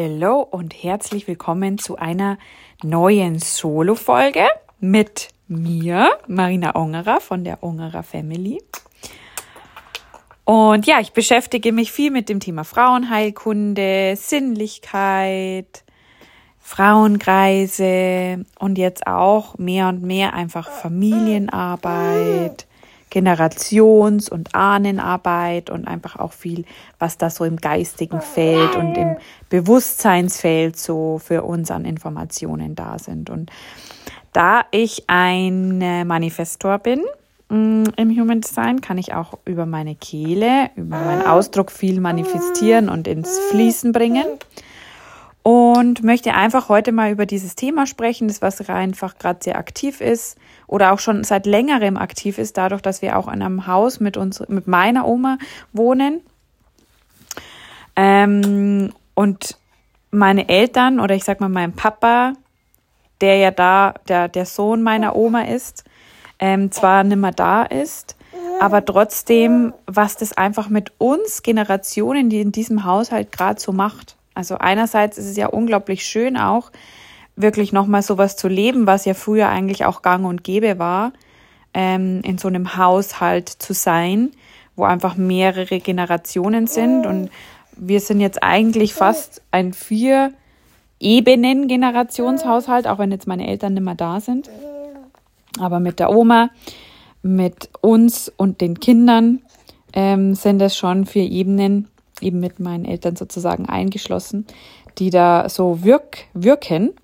Hallo und herzlich willkommen zu einer neuen Solo-Folge mit mir, Marina Ongerer von der Ongerer Family. Und ja, ich beschäftige mich viel mit dem Thema Frauenheilkunde, Sinnlichkeit, Frauenkreise und jetzt auch mehr und mehr einfach Familienarbeit, Generations- und Ahnenarbeit und einfach auch viel, was da so im geistigen Feld und im Bewusstseinsfeld so für uns an Informationen da sind. Und da ich ein Manifestor bin mm, im Human Design, kann ich auch über meine Kehle, über meinen Ausdruck viel manifestieren und ins Fließen bringen und möchte einfach heute mal über dieses Thema sprechen, das was einfach gerade sehr aktiv ist oder auch schon seit längerem aktiv ist, dadurch, dass wir auch in einem Haus mit uns, mit meiner Oma wohnen. Ähm, und meine Eltern oder ich sag mal mein Papa, der ja da der, der Sohn meiner Oma ist, ähm, zwar nimmer da ist, aber trotzdem, was das einfach mit uns Generationen, die in diesem Haushalt gerade so macht. Also einerseits ist es ja unglaublich schön auch, wirklich nochmal sowas zu leben, was ja früher eigentlich auch gang und gäbe war, ähm, in so einem Haushalt zu sein, wo einfach mehrere Generationen sind. Und wir sind jetzt eigentlich fast ein vier Ebenen Generationshaushalt, auch wenn jetzt meine Eltern nicht mehr da sind. Aber mit der Oma, mit uns und den Kindern ähm, sind es schon vier Ebenen, eben mit meinen Eltern sozusagen eingeschlossen, die da so wirk wirken.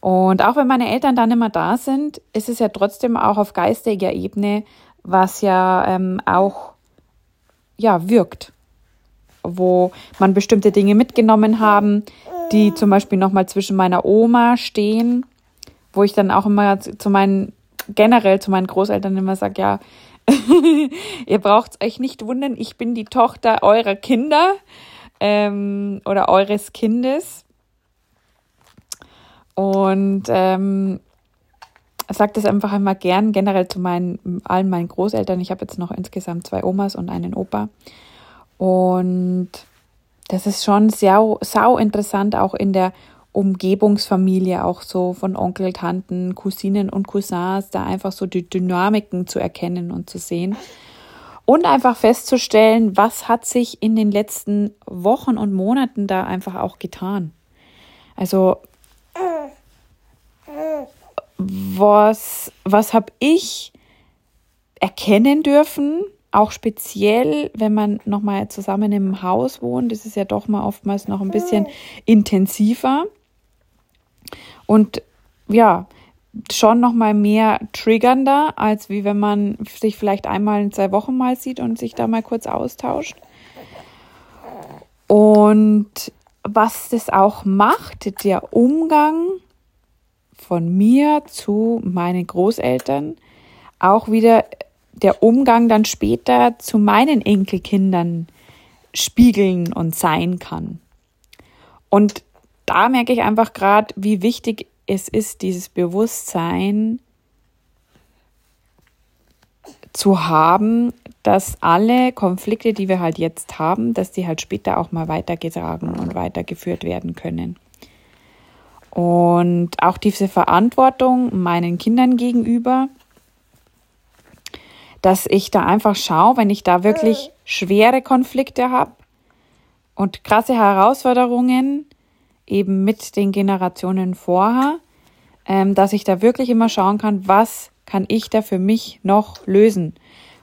Und auch wenn meine Eltern dann immer da sind, ist es ja trotzdem auch auf geistiger Ebene, was ja ähm, auch ja wirkt, wo man bestimmte Dinge mitgenommen haben, die zum Beispiel nochmal zwischen meiner Oma stehen, wo ich dann auch immer zu meinen generell zu meinen Großeltern immer sage, ja, Ihr braucht euch nicht wundern, ich bin die Tochter eurer Kinder ähm, oder eures Kindes. Und ähm, sage das einfach einmal gern, generell zu meinen, allen meinen Großeltern. Ich habe jetzt noch insgesamt zwei Omas und einen Opa. Und das ist schon sehr, sau interessant, auch in der Umgebungsfamilie auch so von Onkel, Tanten, Cousinen und Cousins, da einfach so die Dynamiken zu erkennen und zu sehen. Und einfach festzustellen, was hat sich in den letzten Wochen und Monaten da einfach auch getan. Also, was, was habe ich erkennen dürfen, auch speziell, wenn man nochmal zusammen im Haus wohnt, das ist ja doch mal oftmals noch ein bisschen intensiver. Und ja, schon noch mal mehr triggernder, als wie wenn man sich vielleicht einmal in zwei Wochen mal sieht und sich da mal kurz austauscht. Und was das auch macht, der Umgang von mir zu meinen Großeltern, auch wieder der Umgang dann später zu meinen Enkelkindern spiegeln und sein kann. Und da merke ich einfach gerade, wie wichtig es ist, dieses Bewusstsein zu haben, dass alle Konflikte, die wir halt jetzt haben, dass die halt später auch mal weitergetragen und weitergeführt werden können. Und auch diese Verantwortung meinen Kindern gegenüber, dass ich da einfach schaue, wenn ich da wirklich schwere Konflikte habe und krasse Herausforderungen, eben mit den Generationen vorher, ähm, dass ich da wirklich immer schauen kann, was kann ich da für mich noch lösen?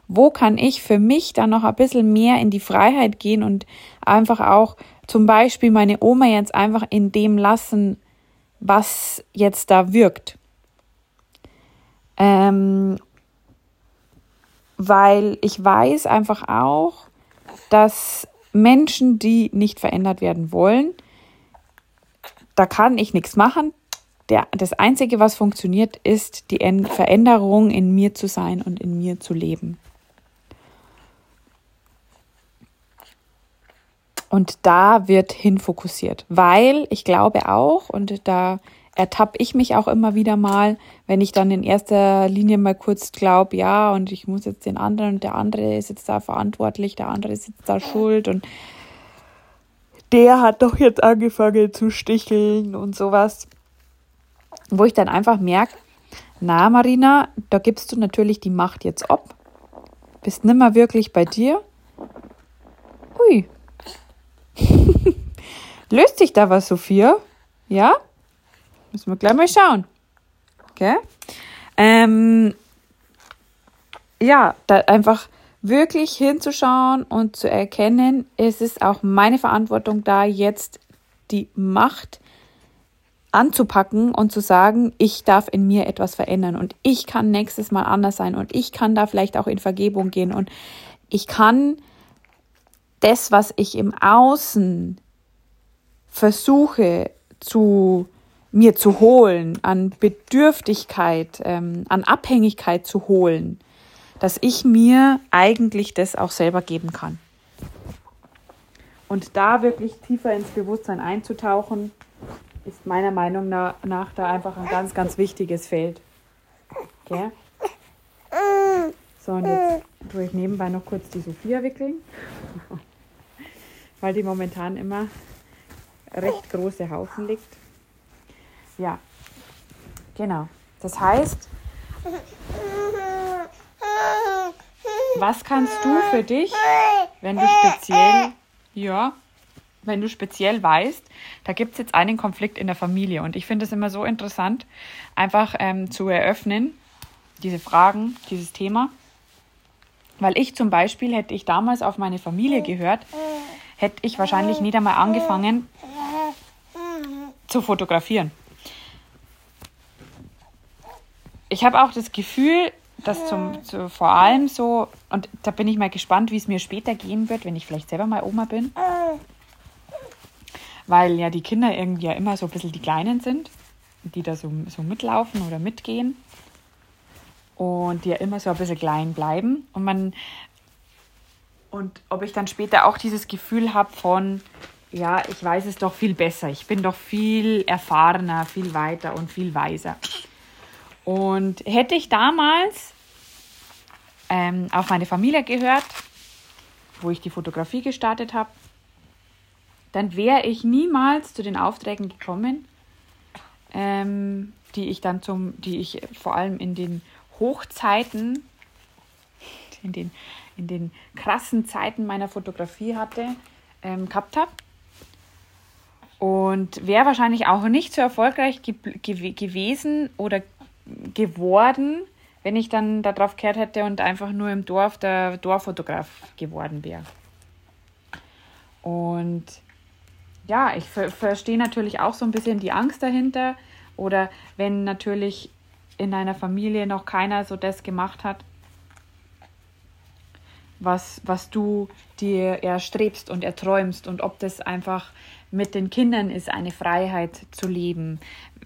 Wo kann ich für mich da noch ein bisschen mehr in die Freiheit gehen und einfach auch zum Beispiel meine Oma jetzt einfach in dem lassen, was jetzt da wirkt. Ähm, weil ich weiß einfach auch, dass Menschen, die nicht verändert werden wollen, da kann ich nichts machen. Der, das Einzige, was funktioniert, ist die Veränderung in mir zu sein und in mir zu leben. Und da wird hinfokussiert, weil ich glaube auch, und da ertappe ich mich auch immer wieder mal, wenn ich dann in erster Linie mal kurz glaube, ja, und ich muss jetzt den anderen und der andere ist jetzt da verantwortlich, der andere ist jetzt da schuld und der hat doch jetzt angefangen zu sticheln und sowas. Wo ich dann einfach merke, na Marina, da gibst du natürlich die Macht jetzt ab. Bist nimmer wirklich bei dir. Ui. Löst sich da was, Sophia? Ja? Müssen wir gleich mal schauen. Okay? Ähm, ja, da einfach wirklich hinzuschauen und zu erkennen, es ist auch meine Verantwortung da, jetzt die Macht anzupacken und zu sagen, ich darf in mir etwas verändern und ich kann nächstes Mal anders sein und ich kann da vielleicht auch in Vergebung gehen und ich kann das, was ich im Außen versuche zu mir zu holen, an Bedürftigkeit, ähm, an Abhängigkeit zu holen, dass ich mir eigentlich das auch selber geben kann. Und da wirklich tiefer ins Bewusstsein einzutauchen, ist meiner Meinung nach da einfach ein ganz, ganz wichtiges Feld. Okay? So, und jetzt tue ich nebenbei noch kurz die Sophia wickeln, weil die momentan immer recht große Haufen liegt. Ja, genau. Das heißt, was kannst du für dich, wenn du speziell, ja, wenn du speziell weißt, da gibt es jetzt einen Konflikt in der Familie. Und ich finde es immer so interessant, einfach ähm, zu eröffnen, diese Fragen, dieses Thema. Weil ich zum Beispiel, hätte ich damals auf meine Familie gehört, hätte ich wahrscheinlich nicht einmal angefangen zu fotografieren. Ich habe auch das Gefühl, dass zum, zu, vor allem so, und da bin ich mal gespannt, wie es mir später gehen wird, wenn ich vielleicht selber mal Oma bin. Weil ja die Kinder irgendwie ja immer so ein bisschen die Kleinen sind, die da so, so mitlaufen oder mitgehen. Und die ja immer so ein bisschen klein bleiben. Und man, und ob ich dann später auch dieses Gefühl habe von, ja, ich weiß es doch viel besser. Ich bin doch viel erfahrener, viel weiter und viel weiser. Und hätte ich damals ähm, auf meine Familie gehört, wo ich die Fotografie gestartet habe, dann wäre ich niemals zu den Aufträgen gekommen, ähm, die ich dann zum, die ich vor allem in den Hochzeiten, in den, in den krassen Zeiten meiner Fotografie hatte, ähm, gehabt habe. Und wäre wahrscheinlich auch nicht so erfolgreich ge ge gewesen oder geworden, wenn ich dann darauf gehört hätte und einfach nur im Dorf der Dorffotograf geworden wäre. Und ja, ich ver verstehe natürlich auch so ein bisschen die Angst dahinter. Oder wenn natürlich in einer Familie noch keiner so das gemacht hat, was, was du dir erstrebst und erträumst und ob das einfach mit den Kindern ist, eine Freiheit zu leben,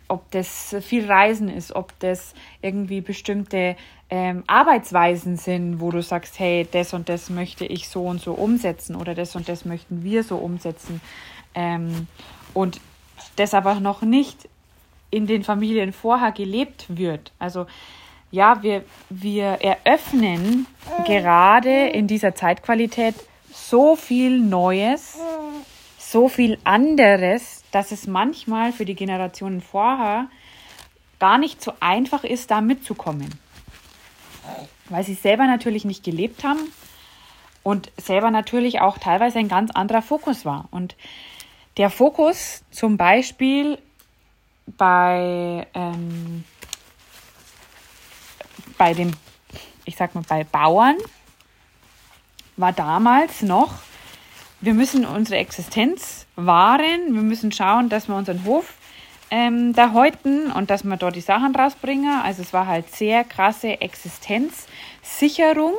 ob das viel Reisen ist, ob das irgendwie bestimmte ähm, Arbeitsweisen sind, wo du sagst, hey, das und das möchte ich so und so umsetzen oder das und das möchten wir so umsetzen. Ähm, und das aber noch nicht in den Familien vorher gelebt wird. Also ja, wir, wir eröffnen gerade in dieser Zeitqualität so viel Neues, so viel anderes, dass es manchmal für die Generationen vorher gar nicht so einfach ist, da mitzukommen. Weil sie selber natürlich nicht gelebt haben und selber natürlich auch teilweise ein ganz anderer Fokus war. Und der Fokus zum Beispiel bei, ähm, bei dem, ich sag mal, bei Bauern war damals noch, wir müssen unsere Existenz wahren, wir müssen schauen, dass wir unseren Hof ähm, da häuten und dass wir dort die Sachen rausbringen. Also es war halt sehr krasse Existenzsicherung.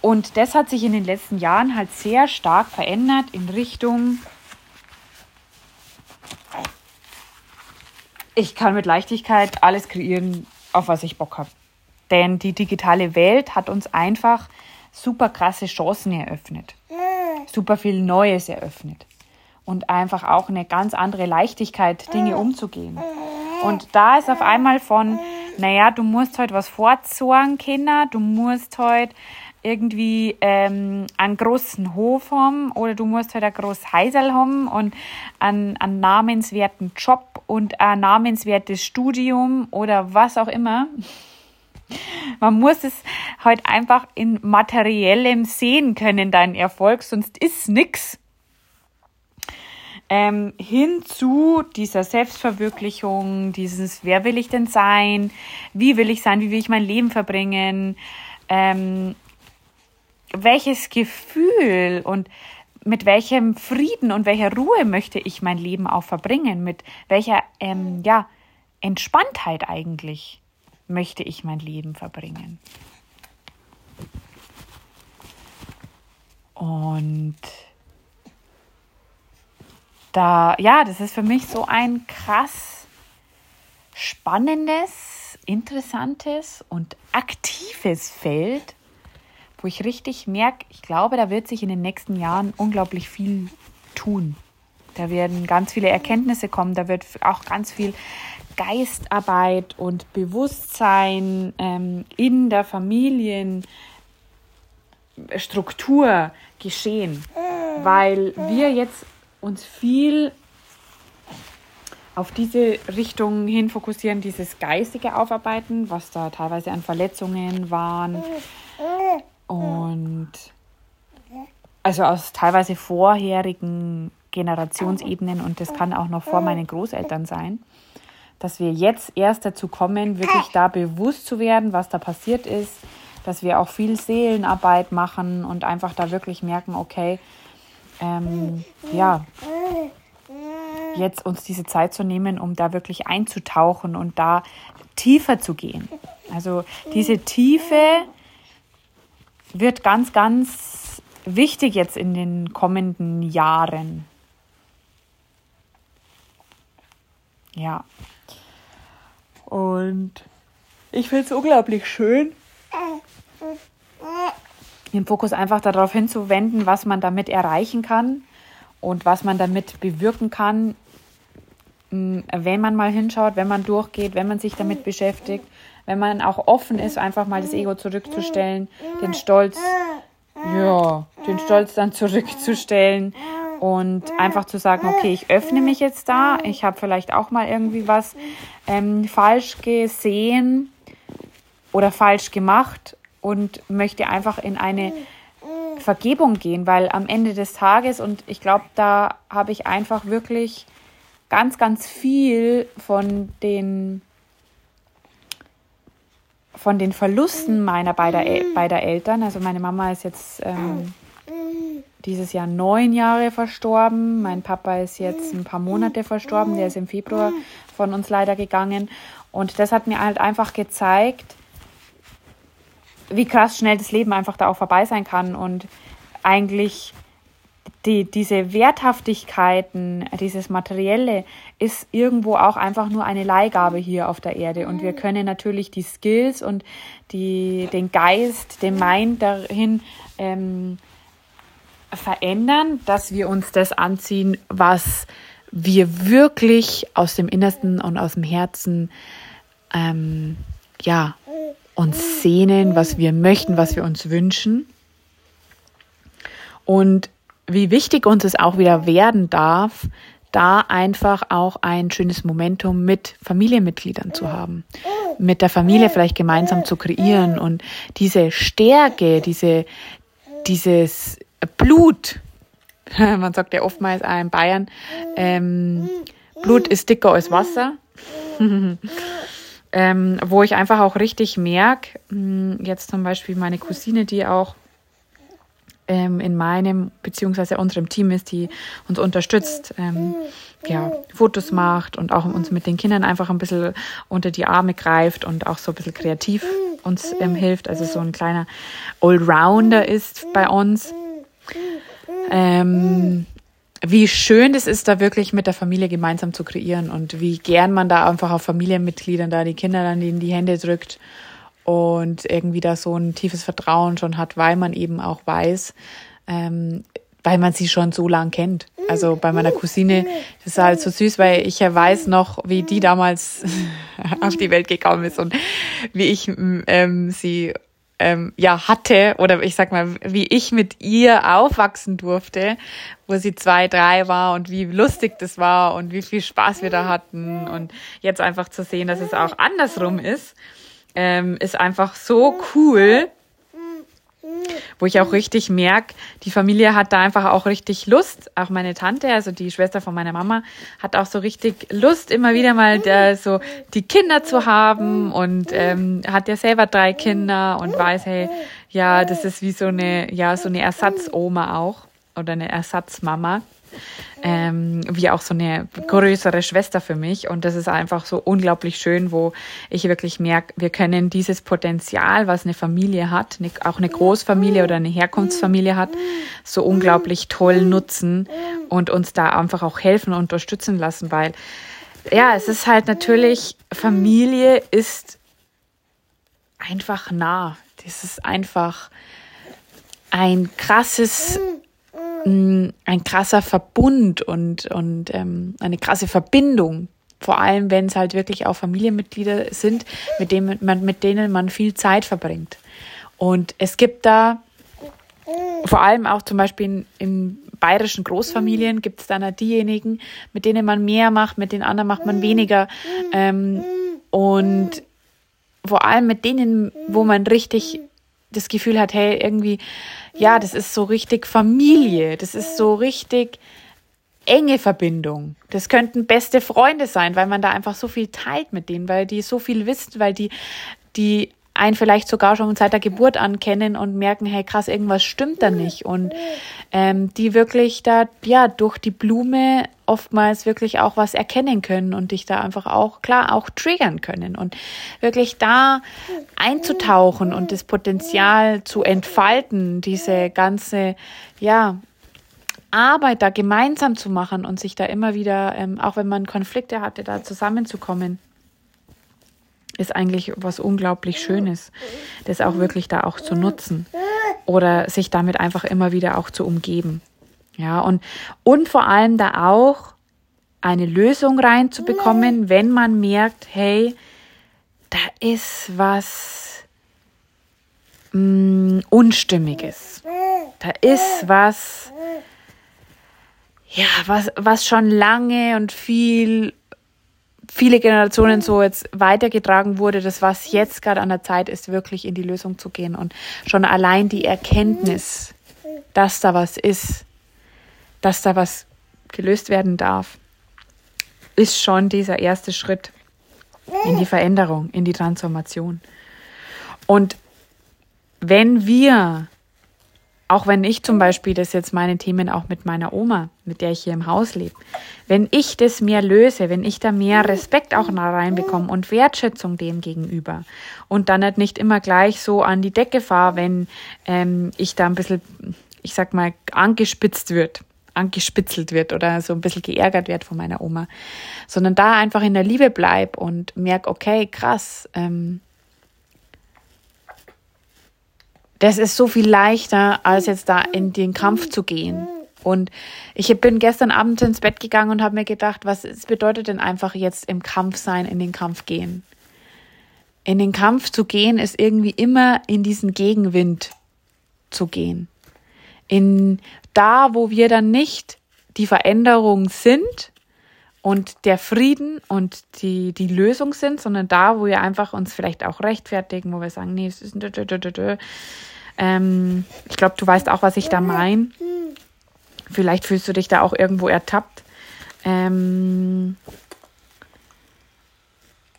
Und das hat sich in den letzten Jahren halt sehr stark verändert in Richtung, ich kann mit Leichtigkeit alles kreieren, auf was ich Bock habe. Denn die digitale Welt hat uns einfach super krasse Chancen eröffnet. Super viel Neues eröffnet. Und einfach auch eine ganz andere Leichtigkeit, Dinge umzugehen. Und da ist auf einmal von, naja, du musst heute was vorzorgen, Kinder, du musst heute irgendwie ähm, einen großen Hof haben oder du musst halt ein großes Heisel haben und einen, einen namenswerten Job und ein namenswertes Studium oder was auch immer. Man muss es halt einfach in materiellem sehen können, dein Erfolg, sonst ist nix. Ähm, hin zu dieser Selbstverwirklichung, dieses, wer will ich denn sein, wie will ich sein, wie will ich mein Leben verbringen, ähm, welches Gefühl und mit welchem Frieden und welcher Ruhe möchte ich mein Leben auch verbringen, mit welcher ähm, ja, Entspanntheit eigentlich möchte ich mein Leben verbringen. Und da, ja, das ist für mich so ein krass spannendes, interessantes und aktives Feld, wo ich richtig merke, ich glaube, da wird sich in den nächsten Jahren unglaublich viel tun. Da werden ganz viele Erkenntnisse kommen, da wird auch ganz viel Geistarbeit und Bewusstsein ähm, in der Familienstruktur geschehen, weil wir jetzt uns viel auf diese Richtung hin fokussieren, dieses geistige Aufarbeiten, was da teilweise an Verletzungen waren. Und also aus teilweise vorherigen Generationsebenen. Und das kann auch noch vor meinen Großeltern sein dass wir jetzt erst dazu kommen, wirklich da bewusst zu werden, was da passiert ist, dass wir auch viel Seelenarbeit machen und einfach da wirklich merken, okay, ähm, ja, jetzt uns diese Zeit zu nehmen, um da wirklich einzutauchen und da tiefer zu gehen. Also diese Tiefe wird ganz, ganz wichtig jetzt in den kommenden Jahren. Ja. Und ich finde es unglaublich schön, den Fokus einfach darauf hinzuwenden, was man damit erreichen kann und was man damit bewirken kann, wenn man mal hinschaut, wenn man durchgeht, wenn man sich damit beschäftigt, wenn man auch offen ist, einfach mal das Ego zurückzustellen, den Stolz, ja, den Stolz dann zurückzustellen und einfach zu sagen, okay, ich öffne mich jetzt da, ich habe vielleicht auch mal irgendwie was ähm, falsch gesehen oder falsch gemacht und möchte einfach in eine Vergebung gehen, weil am Ende des Tages, und ich glaube, da habe ich einfach wirklich ganz, ganz viel von den von den Verlusten meiner beider, beider Eltern, also meine Mama ist jetzt ähm, dieses Jahr neun Jahre verstorben. Mein Papa ist jetzt ein paar Monate verstorben. Der ist im Februar von uns leider gegangen. Und das hat mir halt einfach gezeigt, wie krass schnell das Leben einfach da auch vorbei sein kann und eigentlich die, diese Werthaftigkeiten, dieses Materielle ist irgendwo auch einfach nur eine Leihgabe hier auf der Erde. Und wir können natürlich die Skills und die, den Geist, den Mind dahin ähm, verändern, dass wir uns das anziehen, was wir wirklich aus dem Innersten und aus dem Herzen ähm, ja, uns sehnen, was wir möchten, was wir uns wünschen. Und wie wichtig uns es auch wieder werden darf, da einfach auch ein schönes Momentum mit Familienmitgliedern zu haben, mit der Familie vielleicht gemeinsam zu kreieren und diese Stärke, diese, dieses Blut, man sagt ja oftmals auch in Bayern, ähm, Blut ist dicker als Wasser. ähm, wo ich einfach auch richtig merke, hm, jetzt zum Beispiel meine Cousine, die auch ähm, in meinem beziehungsweise unserem Team ist, die uns unterstützt, ähm, ja, Fotos macht und auch uns mit den Kindern einfach ein bisschen unter die Arme greift und auch so ein bisschen kreativ uns ähm, hilft, also so ein kleiner Allrounder ist bei uns. Ähm, wie schön es ist, da wirklich mit der Familie gemeinsam zu kreieren und wie gern man da einfach auf Familienmitgliedern da die Kinder dann in die Hände drückt und irgendwie da so ein tiefes Vertrauen schon hat, weil man eben auch weiß, ähm, weil man sie schon so lang kennt. Also bei meiner Cousine, das ist halt so süß, weil ich ja weiß noch, wie die damals auf die Welt gekommen ist und wie ich ähm, sie ähm, ja hatte oder ich sag mal, wie ich mit ihr aufwachsen durfte, wo sie zwei, drei war und wie lustig das war und wie viel Spaß wir da hatten und jetzt einfach zu sehen, dass es auch andersrum ist, ähm, ist einfach so cool wo ich auch richtig merke, die Familie hat da einfach auch richtig Lust. Auch meine Tante, also die Schwester von meiner Mama, hat auch so richtig Lust, immer wieder mal der, so die Kinder zu haben und ähm, hat ja selber drei Kinder und weiß, hey, ja, das ist wie so eine, ja, so eine Ersatzoma auch oder eine Ersatzmama ähm, wie auch so eine größere Schwester für mich. Und das ist einfach so unglaublich schön, wo ich wirklich merke, wir können dieses Potenzial, was eine Familie hat, eine, auch eine Großfamilie oder eine Herkunftsfamilie hat, so unglaublich toll nutzen und uns da einfach auch helfen und unterstützen lassen, weil ja, es ist halt natürlich, Familie ist einfach nah. Das ist einfach ein krasses ein krasser Verbund und, und ähm, eine krasse Verbindung. Vor allem, wenn es halt wirklich auch Familienmitglieder sind, mit denen man, mit denen man viel Zeit verbringt. Und es gibt da vor allem auch zum Beispiel in, in bayerischen Großfamilien gibt es dann diejenigen, mit denen man mehr macht, mit den anderen macht man weniger. Ähm, und vor allem mit denen, wo man richtig das Gefühl hat, hey, irgendwie ja, das ist so richtig Familie, das ist so richtig enge Verbindung. Das könnten beste Freunde sein, weil man da einfach so viel teilt mit denen, weil die so viel wissen, weil die, die einen vielleicht sogar schon seit der Geburt an kennen und merken, hey krass, irgendwas stimmt da nicht. Und ähm, die wirklich da, ja, durch die Blume oftmals wirklich auch was erkennen können und dich da einfach auch, klar, auch triggern können. Und wirklich da einzutauchen und das Potenzial zu entfalten, diese ganze, ja, Arbeit da gemeinsam zu machen und sich da immer wieder, ähm, auch wenn man Konflikte hatte, da zusammenzukommen ist eigentlich was unglaublich Schönes, das auch wirklich da auch zu nutzen oder sich damit einfach immer wieder auch zu umgeben. Ja, und, und vor allem da auch eine Lösung reinzubekommen, wenn man merkt, hey, da ist was mh, mm, Unstimmiges. Da ist was, ja, was, was schon lange und viel viele Generationen so jetzt weitergetragen wurde, das was jetzt gerade an der Zeit ist, wirklich in die Lösung zu gehen und schon allein die Erkenntnis, dass da was ist, dass da was gelöst werden darf, ist schon dieser erste Schritt in die Veränderung, in die Transformation. Und wenn wir auch wenn ich zum Beispiel das jetzt meine Themen auch mit meiner Oma, mit der ich hier im Haus lebe, wenn ich das mehr löse, wenn ich da mehr Respekt auch reinbekomme und Wertschätzung dem gegenüber und dann halt nicht immer gleich so an die Decke fahre, wenn ähm, ich da ein bisschen, ich sag mal, angespitzt wird, angespitzelt wird oder so ein bisschen geärgert wird von meiner Oma, sondern da einfach in der Liebe bleib und merk, okay, krass, ähm, das ist so viel leichter, als jetzt da in den Kampf zu gehen. Und ich bin gestern Abend ins Bett gegangen und habe mir gedacht, was bedeutet denn einfach jetzt im Kampf sein, in den Kampf gehen? In den Kampf zu gehen ist irgendwie immer in diesen Gegenwind zu gehen. In da, wo wir dann nicht die Veränderung sind und der Frieden und die, die Lösung sind, sondern da, wo wir einfach uns vielleicht auch rechtfertigen, wo wir sagen, nee, es ist ähm, ich glaube, du weißt auch, was ich da meine. Vielleicht fühlst du dich da auch irgendwo ertappt. Ähm,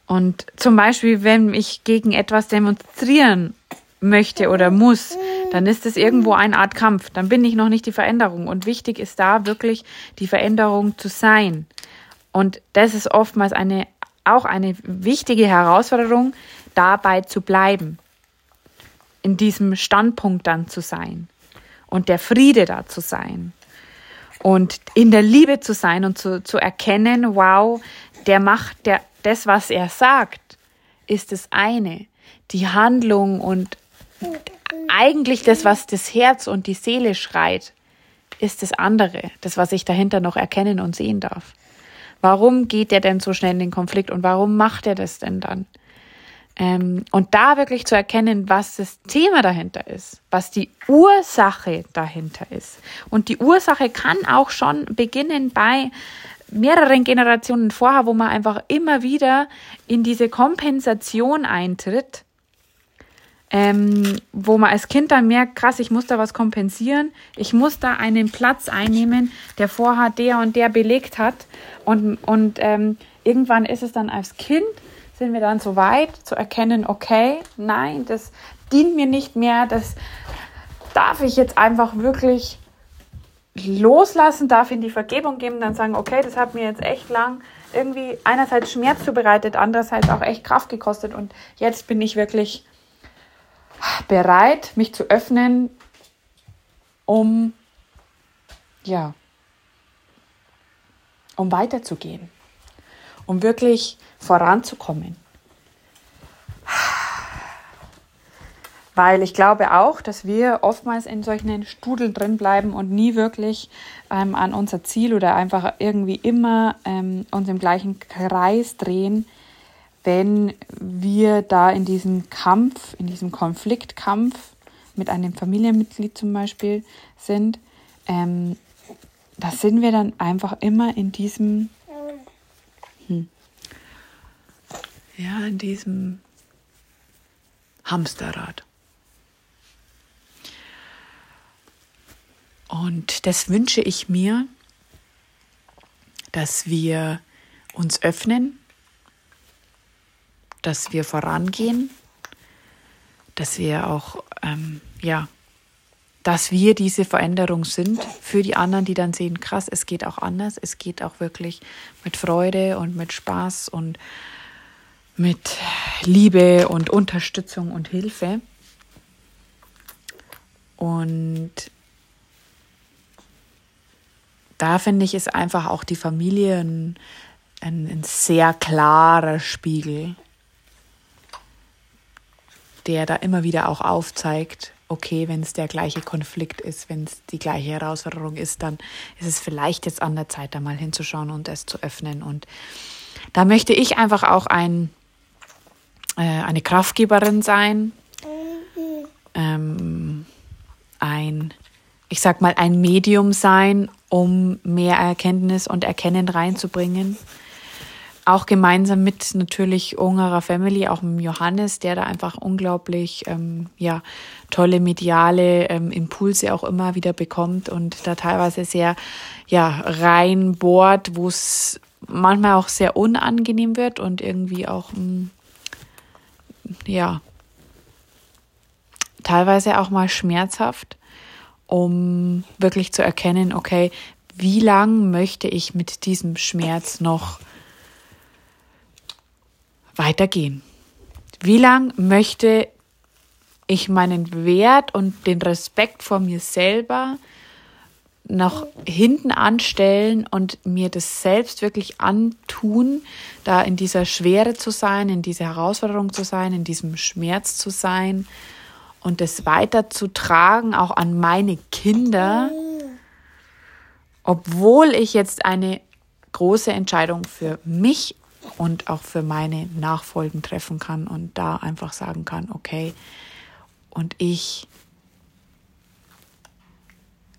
und zum Beispiel, wenn ich gegen etwas demonstrieren möchte oder muss, dann ist es irgendwo eine Art Kampf. Dann bin ich noch nicht die Veränderung. Und wichtig ist da wirklich die Veränderung zu sein. Und das ist oftmals eine, auch eine wichtige Herausforderung, dabei zu bleiben in diesem Standpunkt dann zu sein und der Friede da zu sein und in der Liebe zu sein und zu, zu erkennen, wow, der macht der, das, was er sagt, ist das eine. Die Handlung und eigentlich das, was das Herz und die Seele schreit, ist das andere, das, was ich dahinter noch erkennen und sehen darf. Warum geht er denn so schnell in den Konflikt und warum macht er das denn dann? Ähm, und da wirklich zu erkennen, was das Thema dahinter ist, was die Ursache dahinter ist. Und die Ursache kann auch schon beginnen bei mehreren Generationen vorher, wo man einfach immer wieder in diese Kompensation eintritt, ähm, wo man als Kind dann merkt, krass, ich muss da was kompensieren, ich muss da einen Platz einnehmen, der vorher der und der belegt hat. Und, und ähm, irgendwann ist es dann als Kind, sind wir dann so weit zu erkennen, okay, nein, das dient mir nicht mehr, das darf ich jetzt einfach wirklich loslassen, darf in die Vergebung geben, dann sagen, okay, das hat mir jetzt echt lang irgendwie einerseits Schmerz zubereitet, andererseits auch echt Kraft gekostet und jetzt bin ich wirklich bereit, mich zu öffnen, um ja, um weiterzugehen, um wirklich voranzukommen. Weil ich glaube auch, dass wir oftmals in solchen Studeln drin bleiben und nie wirklich ähm, an unser Ziel oder einfach irgendwie immer ähm, uns im gleichen Kreis drehen, wenn wir da in diesem Kampf, in diesem Konfliktkampf mit einem Familienmitglied zum Beispiel sind. Ähm, da sind wir dann einfach immer in diesem, hm, ja, in diesem Hamsterrad. Und das wünsche ich mir, dass wir uns öffnen, dass wir vorangehen, dass wir auch, ähm, ja, dass wir diese Veränderung sind für die anderen, die dann sehen, krass, es geht auch anders, es geht auch wirklich mit Freude und mit Spaß und mit Liebe und Unterstützung und Hilfe. Und da finde ich, ist einfach auch die Familie ein, ein, ein sehr klarer Spiegel, der da immer wieder auch aufzeigt, okay, wenn es der gleiche Konflikt ist, wenn es die gleiche Herausforderung ist, dann ist es vielleicht jetzt an der Zeit, da mal hinzuschauen und es zu öffnen. Und da möchte ich einfach auch ein, äh, eine Kraftgeberin sein, ähm, ein, ich sag mal, ein Medium sein, um mehr Erkenntnis und Erkennen reinzubringen. Auch gemeinsam mit natürlich unserer Family, auch mit Johannes, der da einfach unglaublich ähm, ja, tolle mediale ähm, Impulse auch immer wieder bekommt und da teilweise sehr ja, reinbohrt, wo es manchmal auch sehr unangenehm wird und irgendwie auch mh, mm, ja teilweise auch mal schmerzhaft um wirklich zu erkennen, okay, wie lang möchte ich mit diesem Schmerz noch weitergehen? Wie lang möchte ich meinen Wert und den Respekt vor mir selber noch hinten anstellen und mir das selbst wirklich antun, da in dieser Schwere zu sein, in dieser Herausforderung zu sein, in diesem Schmerz zu sein und das weiterzutragen, auch an meine Kinder, obwohl ich jetzt eine große Entscheidung für mich und auch für meine Nachfolgen treffen kann und da einfach sagen kann, okay, und ich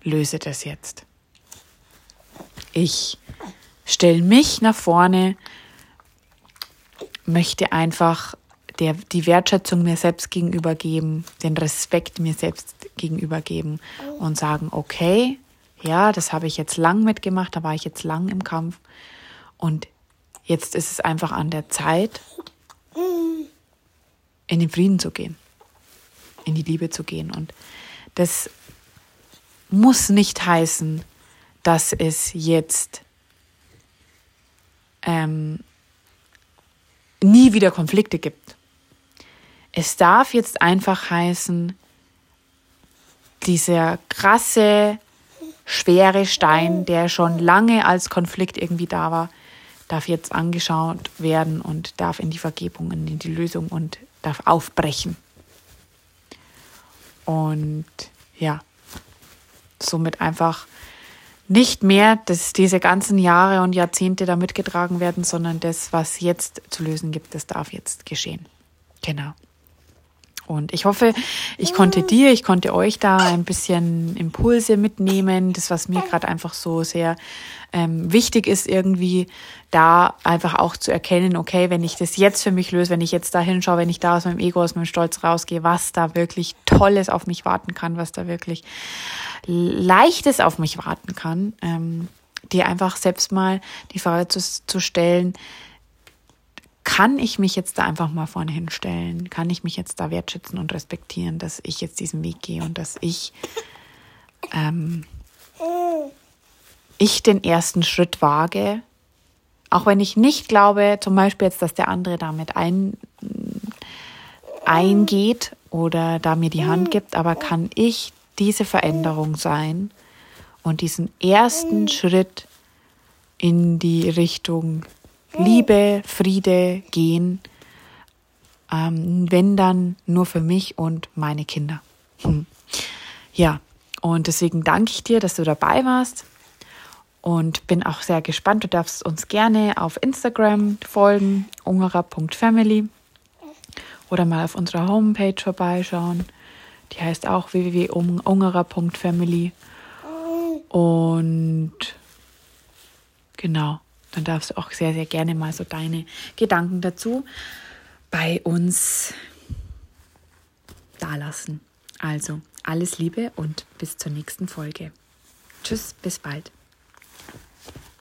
löse das jetzt. Ich stelle mich nach vorne, möchte einfach der, die Wertschätzung mir selbst gegenüber geben, den Respekt mir selbst gegenüber geben und sagen, okay, ja, das habe ich jetzt lang mitgemacht, da war ich jetzt lang im Kampf und jetzt ist es einfach an der Zeit, in den Frieden zu gehen, in die Liebe zu gehen. Und das muss nicht heißen, dass es jetzt ähm, nie wieder Konflikte gibt. Es darf jetzt einfach heißen, dieser krasse, schwere Stein, der schon lange als Konflikt irgendwie da war, darf jetzt angeschaut werden und darf in die Vergebung in die Lösung und darf aufbrechen. Und ja, somit einfach nicht mehr, dass diese ganzen Jahre und Jahrzehnte da mitgetragen werden, sondern das, was jetzt zu lösen gibt, das darf jetzt geschehen. genau. Und ich hoffe, ich konnte dir, ich konnte euch da ein bisschen Impulse mitnehmen, das, was mir gerade einfach so sehr ähm, wichtig ist, irgendwie da einfach auch zu erkennen, okay, wenn ich das jetzt für mich löse, wenn ich jetzt da hinschaue, wenn ich da aus meinem Ego, aus meinem Stolz rausgehe, was da wirklich Tolles auf mich warten kann, was da wirklich Leichtes auf mich warten kann, ähm, dir einfach selbst mal die Frage zu, zu stellen, kann ich mich jetzt da einfach mal vorne hinstellen? Kann ich mich jetzt da wertschätzen und respektieren, dass ich jetzt diesen Weg gehe und dass ich, ähm, ich den ersten Schritt wage? Auch wenn ich nicht glaube, zum Beispiel jetzt, dass der andere damit ein, eingeht oder da mir die Hand gibt, aber kann ich diese Veränderung sein und diesen ersten Schritt in die Richtung Liebe, Friede gehen, ähm, wenn dann nur für mich und meine Kinder. Hm. Ja, und deswegen danke ich dir, dass du dabei warst und bin auch sehr gespannt. Du darfst uns gerne auf Instagram folgen, ungerer.family oder mal auf unserer Homepage vorbeischauen. Die heißt auch www.ungerer.family. Und genau, dann darfst du auch sehr, sehr gerne mal so deine Gedanken dazu bei uns dalassen. Also alles Liebe und bis zur nächsten Folge. Tschüss, bis bald.